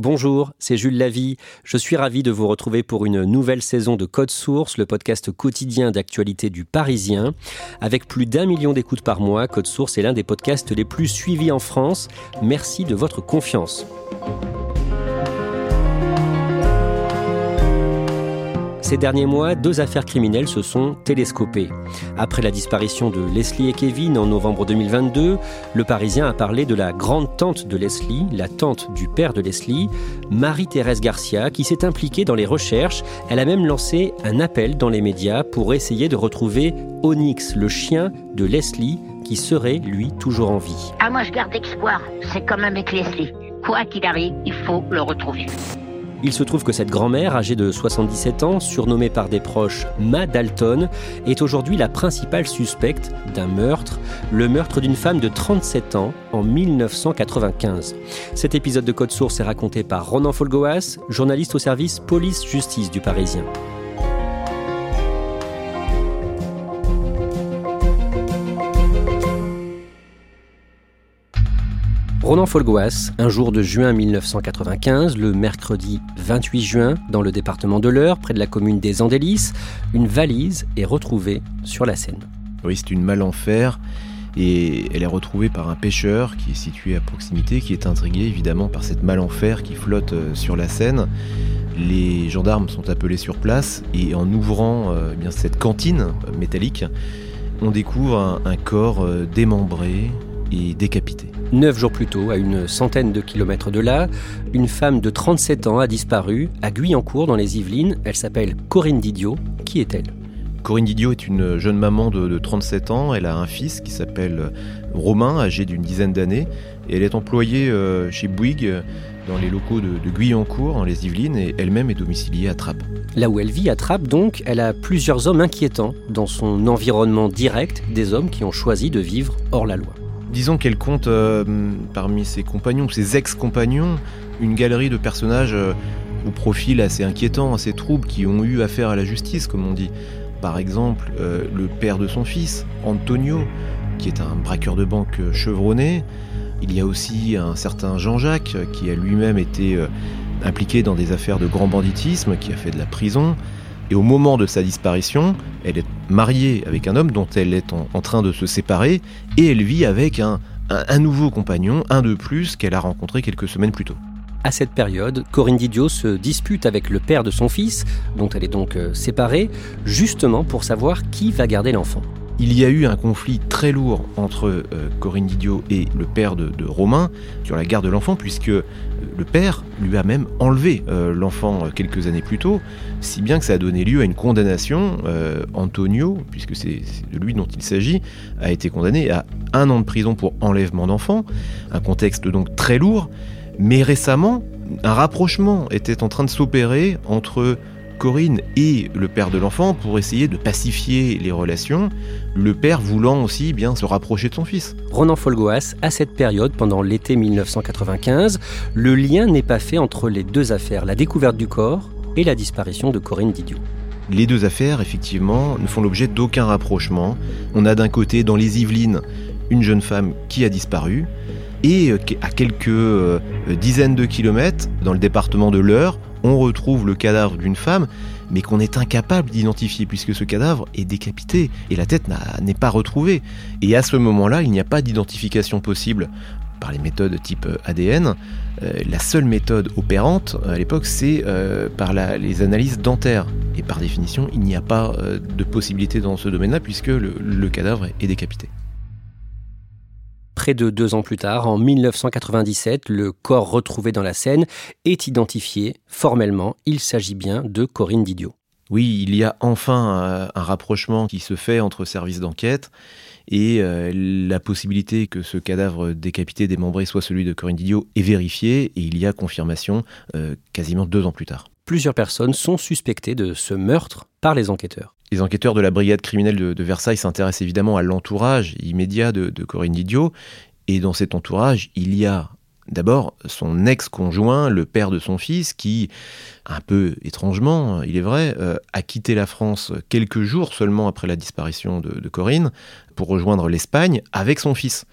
Bonjour, c'est Jules Lavie. Je suis ravi de vous retrouver pour une nouvelle saison de Code Source, le podcast quotidien d'actualité du Parisien. Avec plus d'un million d'écoutes par mois, Code Source est l'un des podcasts les plus suivis en France. Merci de votre confiance. Ces derniers mois, deux affaires criminelles se sont télescopées. Après la disparition de Leslie et Kevin en novembre 2022, le Parisien a parlé de la grande tante de Leslie, la tante du père de Leslie, Marie-Thérèse Garcia, qui s'est impliquée dans les recherches. Elle a même lancé un appel dans les médias pour essayer de retrouver Onyx, le chien de Leslie, qui serait, lui, toujours en vie. Ah, moi, je garde espoir. C'est comme avec Leslie. Quoi qu'il arrive, il faut le retrouver. Il se trouve que cette grand-mère, âgée de 77 ans, surnommée par des proches Ma Dalton, est aujourd'hui la principale suspecte d'un meurtre, le meurtre d'une femme de 37 ans en 1995. Cet épisode de Code Source est raconté par Ronan Folgoas, journaliste au service police-justice du Parisien. Ronan Folgoas, un jour de juin 1995, le mercredi 28 juin, dans le département de l'Eure, près de la commune des Andélis, une valise est retrouvée sur la Seine. Oui, c'est une malle en fer et elle est retrouvée par un pêcheur qui est situé à proximité, qui est intrigué évidemment par cette malle en fer qui flotte euh, sur la Seine. Les gendarmes sont appelés sur place et en ouvrant euh, eh cette cantine métallique, on découvre un, un corps euh, démembré et décapité. Neuf jours plus tôt, à une centaine de kilomètres de là, une femme de 37 ans a disparu à Guyancourt dans les Yvelines. Elle s'appelle Corinne Didio. Qui est-elle? Corinne Didio est une jeune maman de, de 37 ans. Elle a un fils qui s'appelle Romain, âgé d'une dizaine d'années. Et elle est employée euh, chez Bouygues dans les locaux de, de Guyancourt, dans les Yvelines, et elle-même est domiciliée à Trappes. Là où elle vit, à Trappes, donc, elle a plusieurs hommes inquiétants dans son environnement direct, des hommes qui ont choisi de vivre hors la loi. Disons qu'elle compte euh, parmi ses compagnons, ses ex-compagnons, une galerie de personnages euh, au profil assez inquiétant, assez trouble, qui ont eu affaire à la justice, comme on dit. Par exemple, euh, le père de son fils, Antonio, qui est un braqueur de banque chevronné. Il y a aussi un certain Jean-Jacques, qui a lui-même été impliqué dans des affaires de grand banditisme, qui a fait de la prison. Et au moment de sa disparition, elle est mariée avec un homme dont elle est en, train de se séparer, et elle vit avec un, un- un nouveau compagnon, un de plus qu'elle a rencontré quelques semaines plus tôt. À cette période, Corinne Didio se dispute avec le père de son fils, dont elle est donc euh, séparée, justement pour savoir qui va garder l'enfant. Il y a eu un conflit très lourd entre euh, Corinne Didio et le père de, Romain sur la garde de l'enfant, puisque euh, le père lui a même enlevé euh, l'enfant quelques années plus tôt, si bien que ça a donné lieu à une condamnation. Antonio, puisque c'est de lui dont il s'agit, a été condamné à un an de prison pour enlèvement d'enfant, un contexte donc très lourd. Mais récemment, un rapprochement était en train de s'opérer entre Corinne et le père de l'enfant pour essayer de pacifier les relations, le père voulant aussi bien se rapprocher de son fils. Ronan Folgoas, à cette période, pendant l'été 1995, le lien n'est pas fait entre les deux affaires, la découverte du corps et la disparition de Corinne Didio. Les deux affaires, effectivement, ne font l'objet d'aucun rapprochement. On a d'un côté, dans les Yvelines, une jeune femme qui a disparu, et euh, à quelques euh, dizaines de kilomètres, dans le département de l'Eure, on retrouve le cadavre d'une femme, mais qu'on est incapable d'identifier, puisque ce cadavre est décapité, et la tête n'est pas retrouvée. Et à ce moment-là, il n'y a pas d'identification possible par les méthodes type ADN. la seule méthode opérante à l'époque, c'est par les analyses dentaires. Et par définition, il n'y a pas de possibilité dans ce domaine-là puisque le cadavre est décapité. Près de deux ans plus tard, en 1997, le corps retrouvé dans la Seine est identifié. Formellement, il s'agit bien de Corinne Didio. Oui, il y a enfin euh, un rapprochement qui se fait entre services d'enquête et euh, la possibilité que ce cadavre décapité, démembré, soit celui de Corinne Didio est vérifiée et il y a confirmation euh, quasiment deux ans plus tard. Plusieurs personnes sont suspectées de ce meurtre par les enquêteurs. Les enquêteurs de la brigade criminelle de, Versailles s'intéressent évidemment à l'entourage immédiat de, Corinne Didio. Et dans cet entourage, il y a D'abord, son ex-conjoint, le père de son fils, qui, un peu étrangement, il est vrai, euh, a quitté la France quelques jours seulement après la disparition de, Corinne pour rejoindre l'Espagne avec son fils.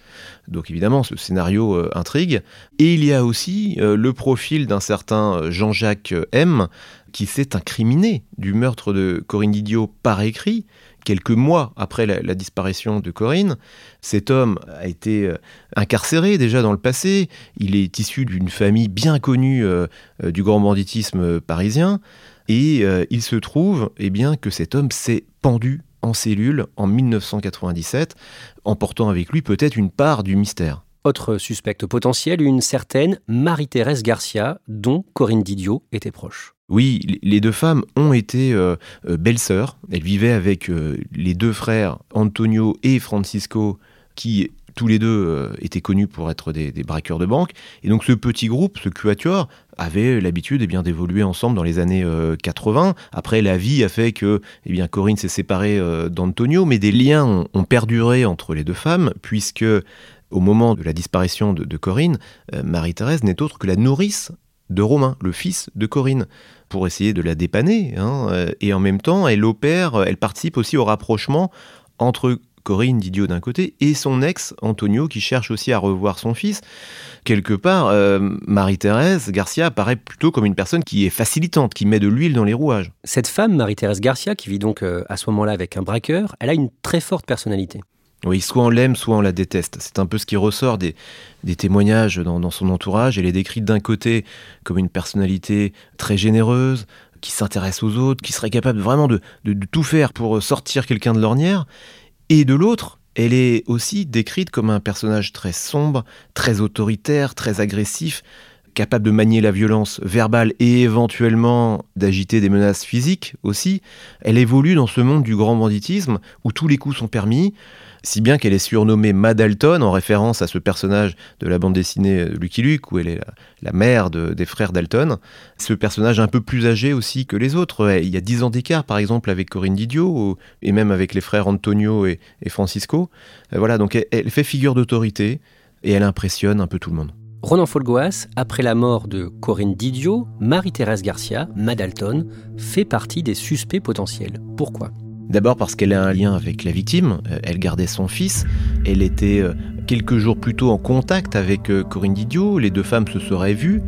Donc évidemment, ce scénario euh, intrigue. Et il y a aussi euh, le profil d'un certain Jean-Jacques M, qui s'est incriminé du meurtre de Corinne Didio par écrit, quelques mois après la, disparition de Corinne. Cet homme a été euh, incarcéré déjà dans le passé. Il est issu d'une famille bien connue euh, euh, du grand banditisme parisien. Et il se trouve eh bien, que cet homme s'est pendu en cellule en 1997, emportant avec lui peut-être une part du mystère. Autre suspecte potentiel, une certaine Marie-Thérèse Garcia, dont Corinne Didio était proche. Oui, les deux femmes ont été euh, euh, belles-sœurs. Elles vivaient avec euh, les deux frères Antonio et Francisco, qui tous les deux étaient connus pour être des, braqueurs de banque. Et donc ce petit groupe, ce quatuor, avait l'habitude eh bien d'évoluer ensemble dans les années 80. Après, la vie a fait que eh bien, Corinne s'est séparée d'Antonio, mais des liens ont, perduré entre les deux femmes, puisque au moment de la disparition de, Corinne, Marie-Thérèse n'est autre que la nourrice de Romain, le fils de Corinne pour essayer de la dépanner. Hein, euh, et en même temps, elle opère, elle participe aussi au rapprochement entre Corinne Didio d'un côté et son ex Antonio qui cherche aussi à revoir son fils. Quelque part, euh, Marie-Thérèse Garcia apparaît plutôt comme une personne qui est facilitante, qui met de l'huile dans les rouages. Cette femme, Marie-Thérèse Garcia, qui vit donc euh, à ce moment-là avec un braqueur, elle a une très forte personnalité. Oui, soit on l'aime, soit on la déteste. C'est un peu ce qui ressort des, témoignages dans, son entourage. Elle est décrite d'un côté comme une personnalité très généreuse, qui s'intéresse aux autres, qui serait capable vraiment de, tout faire pour sortir quelqu'un de l'ornière. Et de l'autre, elle est aussi décrite comme un personnage très sombre, très autoritaire, très agressif, capable de manier la violence verbale et éventuellement d'agiter des menaces physiques aussi. Elle évolue dans ce monde du grand banditisme où tous les coups sont permis si bien qu'elle est surnommée Madalton en référence à ce personnage de la bande dessinée Lucky Luke où elle est la, mère des frères Dalton. Ce personnage un peu plus âgé aussi que les autres. Il y a 10 ans d'écart par exemple avec Corinne Didio et même avec les frères Antonio et, Francisco. Euh, voilà, donc elle, fait figure d'autorité et elle impressionne un peu tout le monde. Ronan Folgoas, après la mort de Corinne Didio, Marie-Thérèse Garcia, Madalton, fait partie des suspects potentiels. Pourquoi? D'abord parce qu'elle a un lien avec la victime, euh, elle gardait son fils, elle était euh, quelques jours plus tôt en contact avec euh, Corinne Didio, les deux femmes se seraient vues,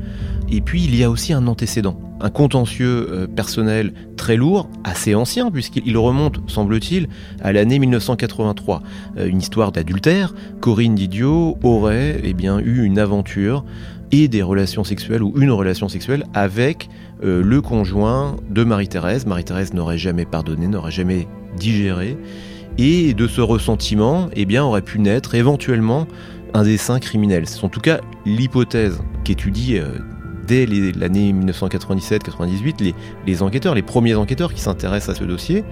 et puis il y a aussi un antécédent, un contentieux personnel très lourd, assez ancien puisqu'il remonte, semble-t-il, à l'année 1983. Une histoire d'adultère, Corinne Didio aurait eh bien, eu une aventure et des relations sexuelles ou une relation sexuelle avec euh, le conjoint de Marie-Thérèse. Marie-Thérèse n'aurait jamais pardonné, n'aurait jamais digéré. Et de ce ressentiment, eh bien, aurait pu naître éventuellement un dessin criminel. C'est en tout cas l'hypothèse qu'étudie euh, dès l'année 1997-98 les, les enquêteurs, les premiers enquêteurs qui s'intéressent à ce dossier.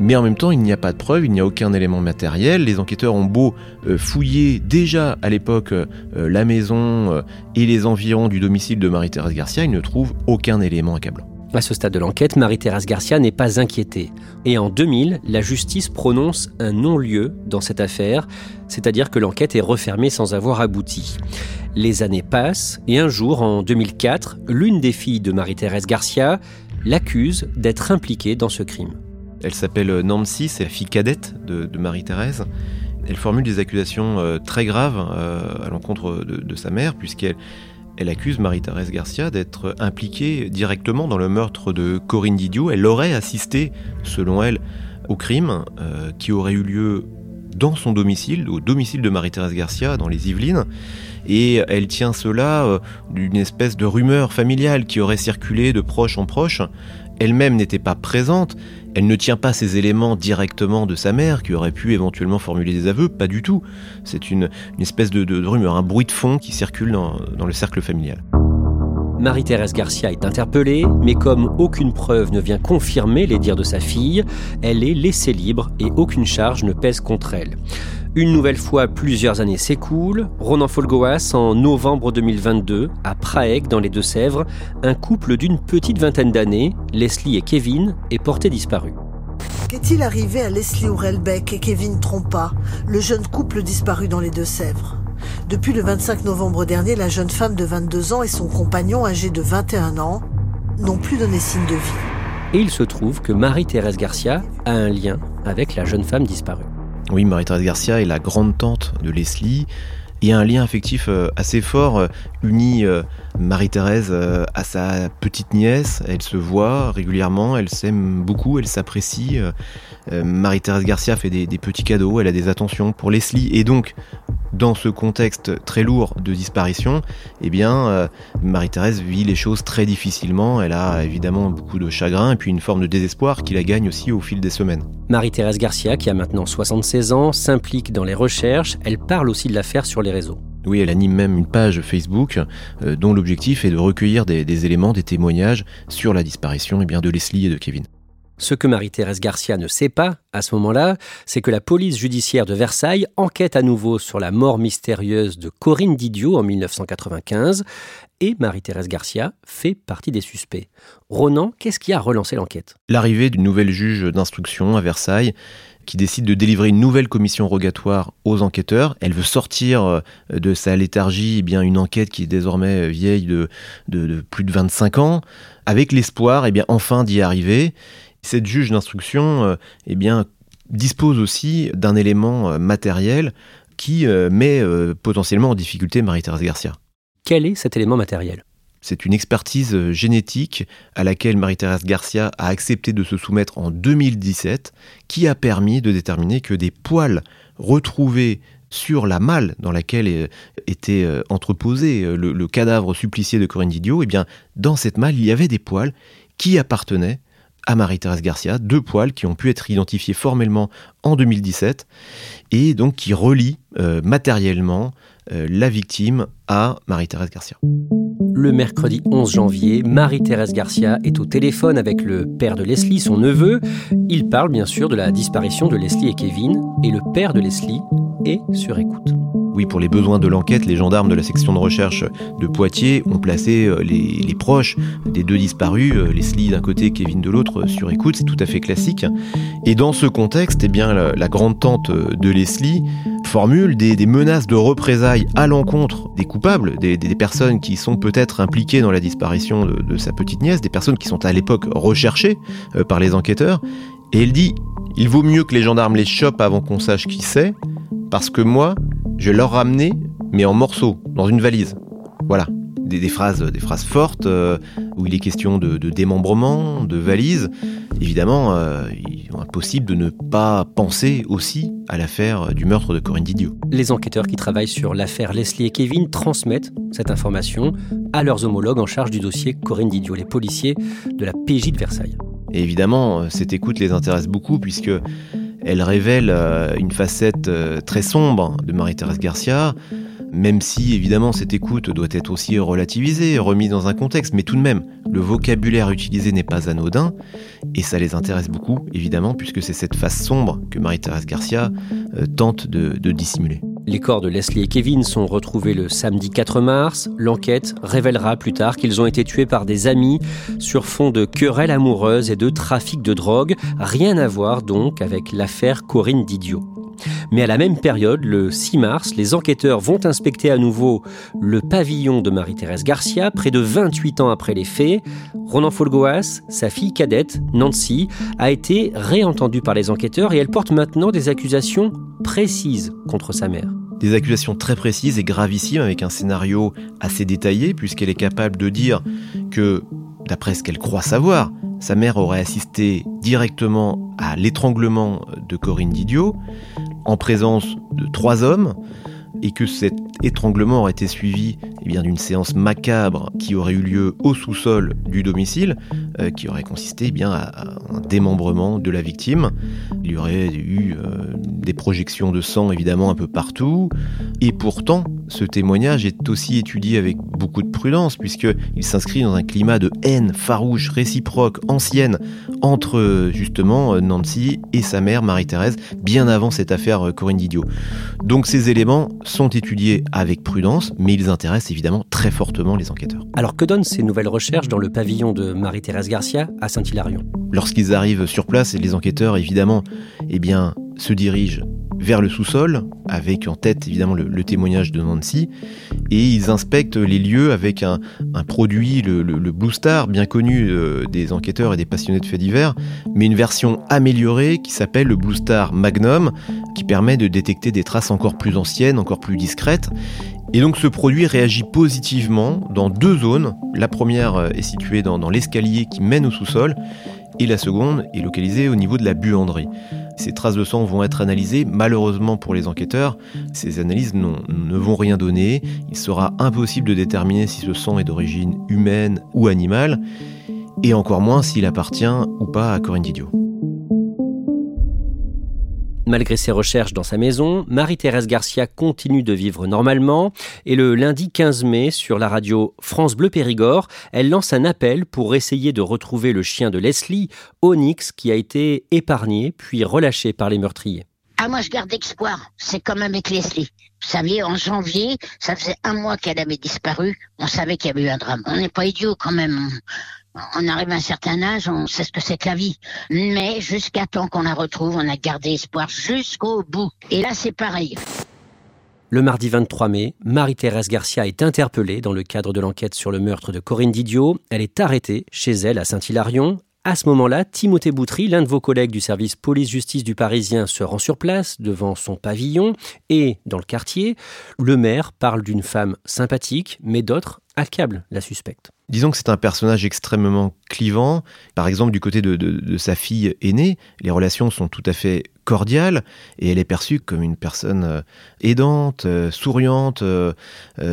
Mais en même temps, il n'y a pas de preuve, il n'y a aucun élément matériel. Les enquêteurs ont beau euh, fouiller déjà à l'époque euh, la maison euh, et les environs du domicile de Marie-Thérèse Garcia, ils ne trouvent aucun élément accablant. À ce stade de l'enquête, Marie-Thérèse Garcia n'est pas inquiétée. Et en 2000, la justice prononce un non-lieu dans cette affaire, c'est-à-dire que l'enquête est refermée sans avoir abouti. Les années passent et un jour, en 2004, l'une des filles de Marie-Thérèse Garcia l'accuse d'être impliquée dans ce crime. Elle s'appelle euh, Nancy, c'est la fille cadette de, Marie-Thérèse. Elle formule des accusations euh, très graves euh, à l'encontre de, sa mère, puisqu'elle elle accuse Marie-Thérèse Garcia d'être impliquée directement dans le meurtre de Corinne Didio. Elle aurait assisté, selon elle, au crime qui aurait eu lieu dans son domicile, au domicile de Marie-Thérèse Garcia, dans les Yvelines. et elle tient cela d'une espèce de rumeur familiale qui aurait circulé de proche en proche. Elle-même n'était pas présente, elle ne tient pas ces éléments directement de sa mère qui aurait pu éventuellement formuler des aveux, pas du tout. C'est une, espèce de, rumeur, un bruit de fond qui circule dans le cercle familial. Marie-Thérèse Garcia est interpellée, mais comme aucune preuve ne vient confirmer les dires de sa fille, elle est laissée libre et aucune charge ne pèse contre elle. Une nouvelle fois, plusieurs années s'écoulent. Ronan Folgoas, en novembre 2022, à Prague, dans les Deux-Sèvres, un couple d'une petite vingtaine d'années, Leslie et Kevin, est porté disparu. Qu'est-il arrivé à Leslie Ourelbeck et Kevin Trompa, le jeune couple disparu dans les Deux-Sèvres? Depuis le 25 novembre dernier, la jeune femme de 22 ans et son compagnon âgé de 21 ans n'ont plus donné signe de vie. Et il se trouve que Marie-Thérèse Garcia a un lien avec la jeune femme disparue. Oui, Marie-Thérèse Garcia est la grande-tante de Leslie. Il y a un lien affectif euh, assez fort, euh, uni euh, Marie-Thérèse à sa petite nièce. Elle se voit régulièrement, elle s'aime beaucoup, elle s'apprécie. Marie-Thérèse Garcia fait des, des, petits cadeaux, elle a des attentions pour Leslie. Et donc, dans ce contexte très lourd de disparition, eh bien, euh, Marie-Thérèse vit les choses très difficilement. Elle a évidemment beaucoup de chagrin et puis une forme de désespoir qui la gagne aussi au fil des semaines. Marie-Thérèse Garcia, qui a maintenant 76 ans, s'implique dans les recherches. Elle parle aussi de l'affaire sur les réseaux. Oui, elle anime même une page Facebook euh, dont l'objectif est de recueillir des, éléments, des témoignages sur la disparition eh bien, de Leslie et de Kevin. Ce que Marie-Thérèse Garcia ne sait pas, à ce moment-là, c'est que la police judiciaire de Versailles enquête à nouveau sur la mort mystérieuse de Corinne Didio en 1995, et Marie-Thérèse Garcia fait partie des suspects. Ronan, qu'est-ce qui a relancé l'enquête? L'arrivée d'une nouvelle juge d'instruction à Versailles qui décide de délivrer une nouvelle commission rogatoire aux enquêteurs. Elle veut sortir euh, de sa léthargie eh bien une enquête qui est désormais vieille de, plus de 25 ans, avec l'espoir eh enfin d'y arriver. Cette juge d'instruction euh, eh bien, dispose aussi d'un élément euh, matériel qui euh, met potentiellement en difficulté Marie-Thérèse Garcia. Quel est cet élément matériel? C'est une expertise génétique à laquelle Marie-Thérèse Garcia a accepté de se soumettre en 2017, qui a permis de déterminer que des poils retrouvés sur la malle dans laquelle était entreposé le, cadavre supplicié de Corinne Didio, eh bien, dans cette malle, il y avait des poils qui appartenaient à Marie-Thérèse Garcia, deux poils qui ont pu être identifiés formellement en 2017 et donc qui relient euh, matériellement euh, la victime à Marie-Thérèse Garcia. Le mercredi 11 janvier, Marie-Thérèse Garcia est au téléphone avec le père de Leslie, son neveu. Il parle bien sûr de la disparition de Leslie et Kevin et le père de Leslie est sur écoute. Pour les besoins de l'enquête, les gendarmes de la section de recherche de Poitiers ont placé euh, les, proches des deux disparus, euh, Leslie d'un côté, Kevin de l'autre, sur écoute. C'est tout à fait classique. Et dans ce contexte, eh bien, la, grande-tante de Leslie formule des, menaces de représailles à l'encontre des coupables, des, personnes qui sont peut-être impliquées dans la disparition de, sa petite nièce, des personnes qui sont à l'époque recherchées euh, par les enquêteurs. Et elle dit il vaut mieux que les gendarmes les chopent avant qu'on sache qui c'est, parce que moi, je vais leur ramener, mais en morceaux, dans une valise. Voilà. Des, phrases, des phrases fortes euh, où il est question de, démembrement, de valise. Évidemment, euh, il est impossible de ne pas penser aussi à l'affaire du meurtre de Corinne Didio. Les enquêteurs qui travaillent sur l'affaire Leslie et Kevin transmettent cette information à leurs homologues en charge du dossier Corinne Didio, les policiers de la PJ de Versailles. Et évidemment, cette écoute les intéresse beaucoup puisque elle révèle euh, une facette euh, très sombre de Marie-Thérèse Garcia, même si évidemment cette écoute doit être aussi relativisée, remise dans un contexte, mais tout de même, le vocabulaire utilisé n'est pas anodin, et ça les intéresse beaucoup, évidemment, puisque c'est cette face sombre que Marie-Thérèse Garcia euh, tente de dissimuler. Les corps de Leslie et Kevin sont retrouvés le samedi 4 mars. L'enquête révélera plus tard qu'ils ont été tués par des amis sur fond de querelles amoureuses et de trafic de drogue. Rien à voir donc avec l'affaire Corinne Didio. Mais à la même période, le 6 mars, les enquêteurs vont inspecter à nouveau le pavillon de Marie-Thérèse Garcia, près de 28 ans après les faits. Ronan Folgoas, sa fille cadette, Nancy, a été réentendue par les enquêteurs et elle porte maintenant des accusations précises contre sa mère. Des accusations très précises et gravissimes avec un scénario assez détaillé puisqu'elle est capable de dire que, d'après ce qu'elle croit savoir, sa mère aurait assisté directement à l'étranglement de Corinne Didio, en présence de trois hommes, et que cet étranglement aurait été suivi eh d'une séance macabre qui aurait eu lieu au sous-sol du domicile, euh, qui aurait consisté eh bien, à, un démembrement de la victime. Il y aurait eu euh, des projections de sang évidemment un peu partout, et pourtant ce témoignage est aussi étudié avec beaucoup de prudence, puisqu'il s'inscrit dans un climat de haine farouche, réciproque, ancienne, entre justement Nancy et sa mère Marie-Thérèse, bien avant cette affaire Corinne Didio. Donc ces éléments sont étudiés avec prudence, mais ils intéressent évidemment très fortement les enquêteurs. Alors que donnent ces nouvelles recherches dans le pavillon de Marie-Thérèse Garcia à Saint-Hilarion? Lorsqu'ils arrivent sur place, les enquêteurs évidemment eh bien, se dirigent vers le sous-sol, avec en tête évidemment le, témoignage de Nancy, et ils inspectent les lieux avec un, produit, le, Blue Star, bien connu euh, des enquêteurs et des passionnés de faits divers, mais une version améliorée qui s'appelle le Blue Star Magnum, qui permet de détecter des traces encore plus anciennes, encore plus discrètes. Et donc ce produit réagit positivement dans deux zones. La première euh, est située dans, l'escalier qui mène au sous-sol, et la seconde est localisée au niveau de la buanderie. Ces traces de sang vont être analysées. Malheureusement pour les enquêteurs, ces analyses ne vont rien donner. Il sera impossible de déterminer si ce sang est d'origine humaine ou animale, et encore moins s'il appartient ou pas à Corinne Didio. Malgré ses recherches dans sa maison, Marie-Thérèse Garcia continue de vivre normalement et le lundi 15 mai, sur la radio France Bleu Périgord, elle lance un appel pour essayer de retrouver le chien de Leslie, Onyx, qui a été épargné puis relâché par les meurtriers. Ah, moi, je garde espoir. C'est comme avec Leslie. Vous saviez, en janvier, ça faisait un mois qu'elle avait disparu. On savait qu'il y avait eu un drame. On n'est pas idiot quand même on arrive à un certain âge, on sait ce que c'est que la vie. Mais jusqu'à temps qu'on la retrouve, on a gardé espoir jusqu'au bout. Et là, c'est pareil. Le mardi 23 mai, Marie-Thérèse Garcia est interpellée dans le cadre de l'enquête sur le meurtre de Corinne Didio. Elle est arrêtée chez elle à Saint-Hilarion. À ce moment-là, Timothée Boutry, l'un de vos collègues du service police-justice du Parisien, se rend sur place devant son pavillon et, dans le quartier, le maire parle d'une femme sympathique, mais d'autres accablent la suspecte. Disons que c'est un personnage extrêmement clivant. Par exemple, du côté de, sa fille aînée, les relations sont tout à fait cordiales et elle est perçue comme une personne euh, aidante, euh, souriante, euh,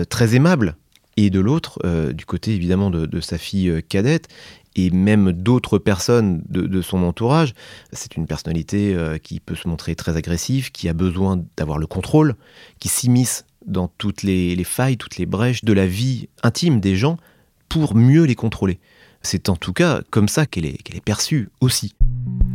très aimable. Et de l'autre, du côté évidemment de, sa fille cadette, et même d'autres personnes de, son entourage. C'est une personnalité qui peut se montrer très agressive, qui a besoin d'avoir le contrôle, qui s'immisce dans toutes les, failles, toutes les brèches de la vie intime des gens pour mieux les contrôler. C'est en tout cas comme ça qu'elle est, perçue aussi.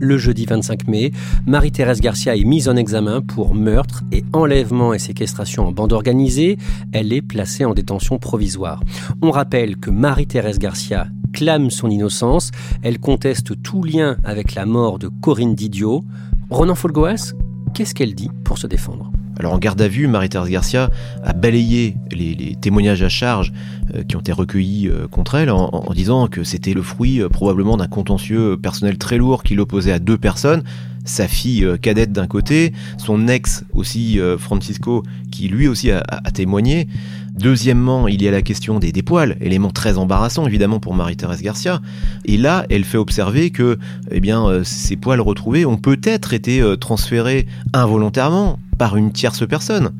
Le jeudi 25 mai, Marie-Thérèse Garcia est mise en examen pour meurtre et enlèvement et séquestration en bande organisée. Elle est placée en détention provisoire. On rappelle que Marie-Thérèse Garcia clame son innocence. Elle conteste tout lien avec la mort de Corinne Didio. Ronan Folgoas, qu'est-ce qu'elle dit pour se défendre? Alors en garde à vue, Marie-Thérèse Garcia a balayé les, témoignages à charge euh, qui ont été recueillis euh, contre elle en, disant que c'était le fruit euh, probablement d'un contentieux personnel très lourd qui l'opposait à deux personnes, sa fille cadette d'un côté, son ex aussi Francisco qui lui aussi a témoigné. Deuxièmement, il y a la question des, des poils, élément très embarrassant évidemment pour Marie-Thérèse Garcia. Et là, elle fait observer que eh bien, ces poils retrouvés ont peut-être été transférés involontairement par une tierce personne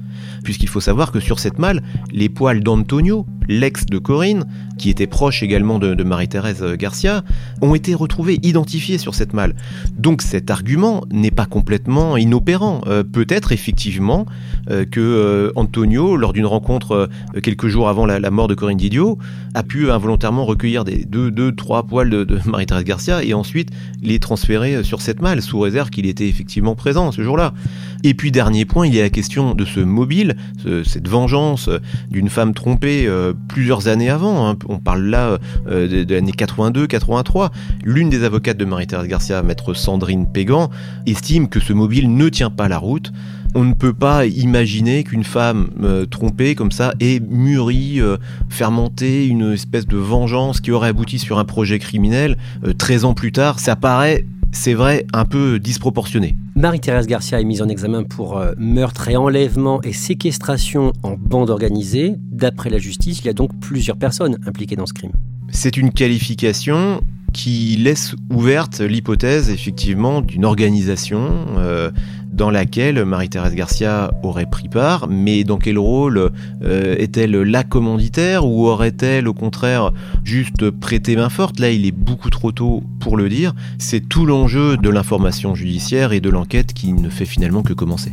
puisqu'il faut savoir que sur cette malle, les poils d'Antonio, l'ex de Corinne, qui était proche également de, Marie-Thérèse Garcia, ont été retrouvés, identifiés sur cette malle. Donc cet argument n'est pas complètement inopérant. Euh, peut-être effectivement euh, que euh, Antonio, lors d'une rencontre quelques jours avant la, mort de Corinne Didio, a pu involontairement recueillir des deux, deux trois poils de, de Marie-Thérèse Garcia et ensuite les transférer sur cette malle, sous réserve qu'il était effectivement présent ce jour-là. Et puis dernier point, il y a la question de ce mobile, cette vengeance d'une femme trompée euh, plusieurs années avant. Hein. On parle là euh, de, l'année 82-83. L'une des avocates de Marie-Thérèse Garcia, maître Sandrine Pégan, estime que ce mobile ne tient pas la route. On ne peut pas imaginer qu'une femme euh, trompée comme ça ait mûri, fermenté une espèce de vengeance qui aurait abouti sur un projet criminel 13 ans plus tard. Ça paraît c'est vrai, un peu disproportionné. Marie-Thérèse Garcia est mise en examen pour euh, meurtre et enlèvement et séquestration en bande organisée. D'après la justice, il y a donc plusieurs personnes impliquées dans ce crime. C'est une qualification qui laisse ouverte l'hypothèse effectivement d'une organisation euh, dans laquelle Marie-Thérèse Garcia aurait pris part, mais dans quel rôle euh, est-elle la commanditaire ou aurait-elle au contraire juste prêté main forte? Là, il est beaucoup trop tôt pour le dire. C'est tout l'enjeu de l'information judiciaire et de l'enquête qui ne fait finalement que commencer.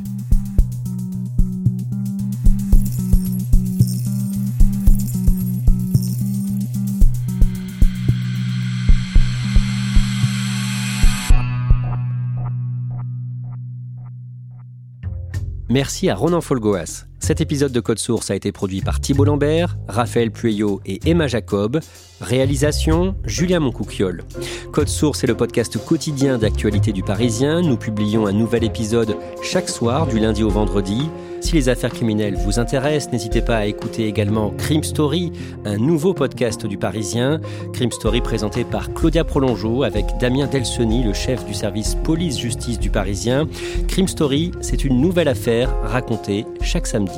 Merci à Ronan Folgoas. Cet épisode de Code Source a été produit par Thibault Lambert, Raphaël Pueyo et Emma Jacob. Réalisation Julien Moncouquiole. Code Source est le podcast quotidien d'actualité du Parisien. Nous publions un nouvel épisode chaque soir du lundi au vendredi. Si les affaires criminelles vous intéressent, n'hésitez pas à écouter également Crime Story, un nouveau podcast du Parisien. Crime Story présenté par Claudia Prolongeau avec Damien Delseny, le chef du service police-justice du Parisien. Crime Story, c'est une nouvelle affaire racontée chaque samedi.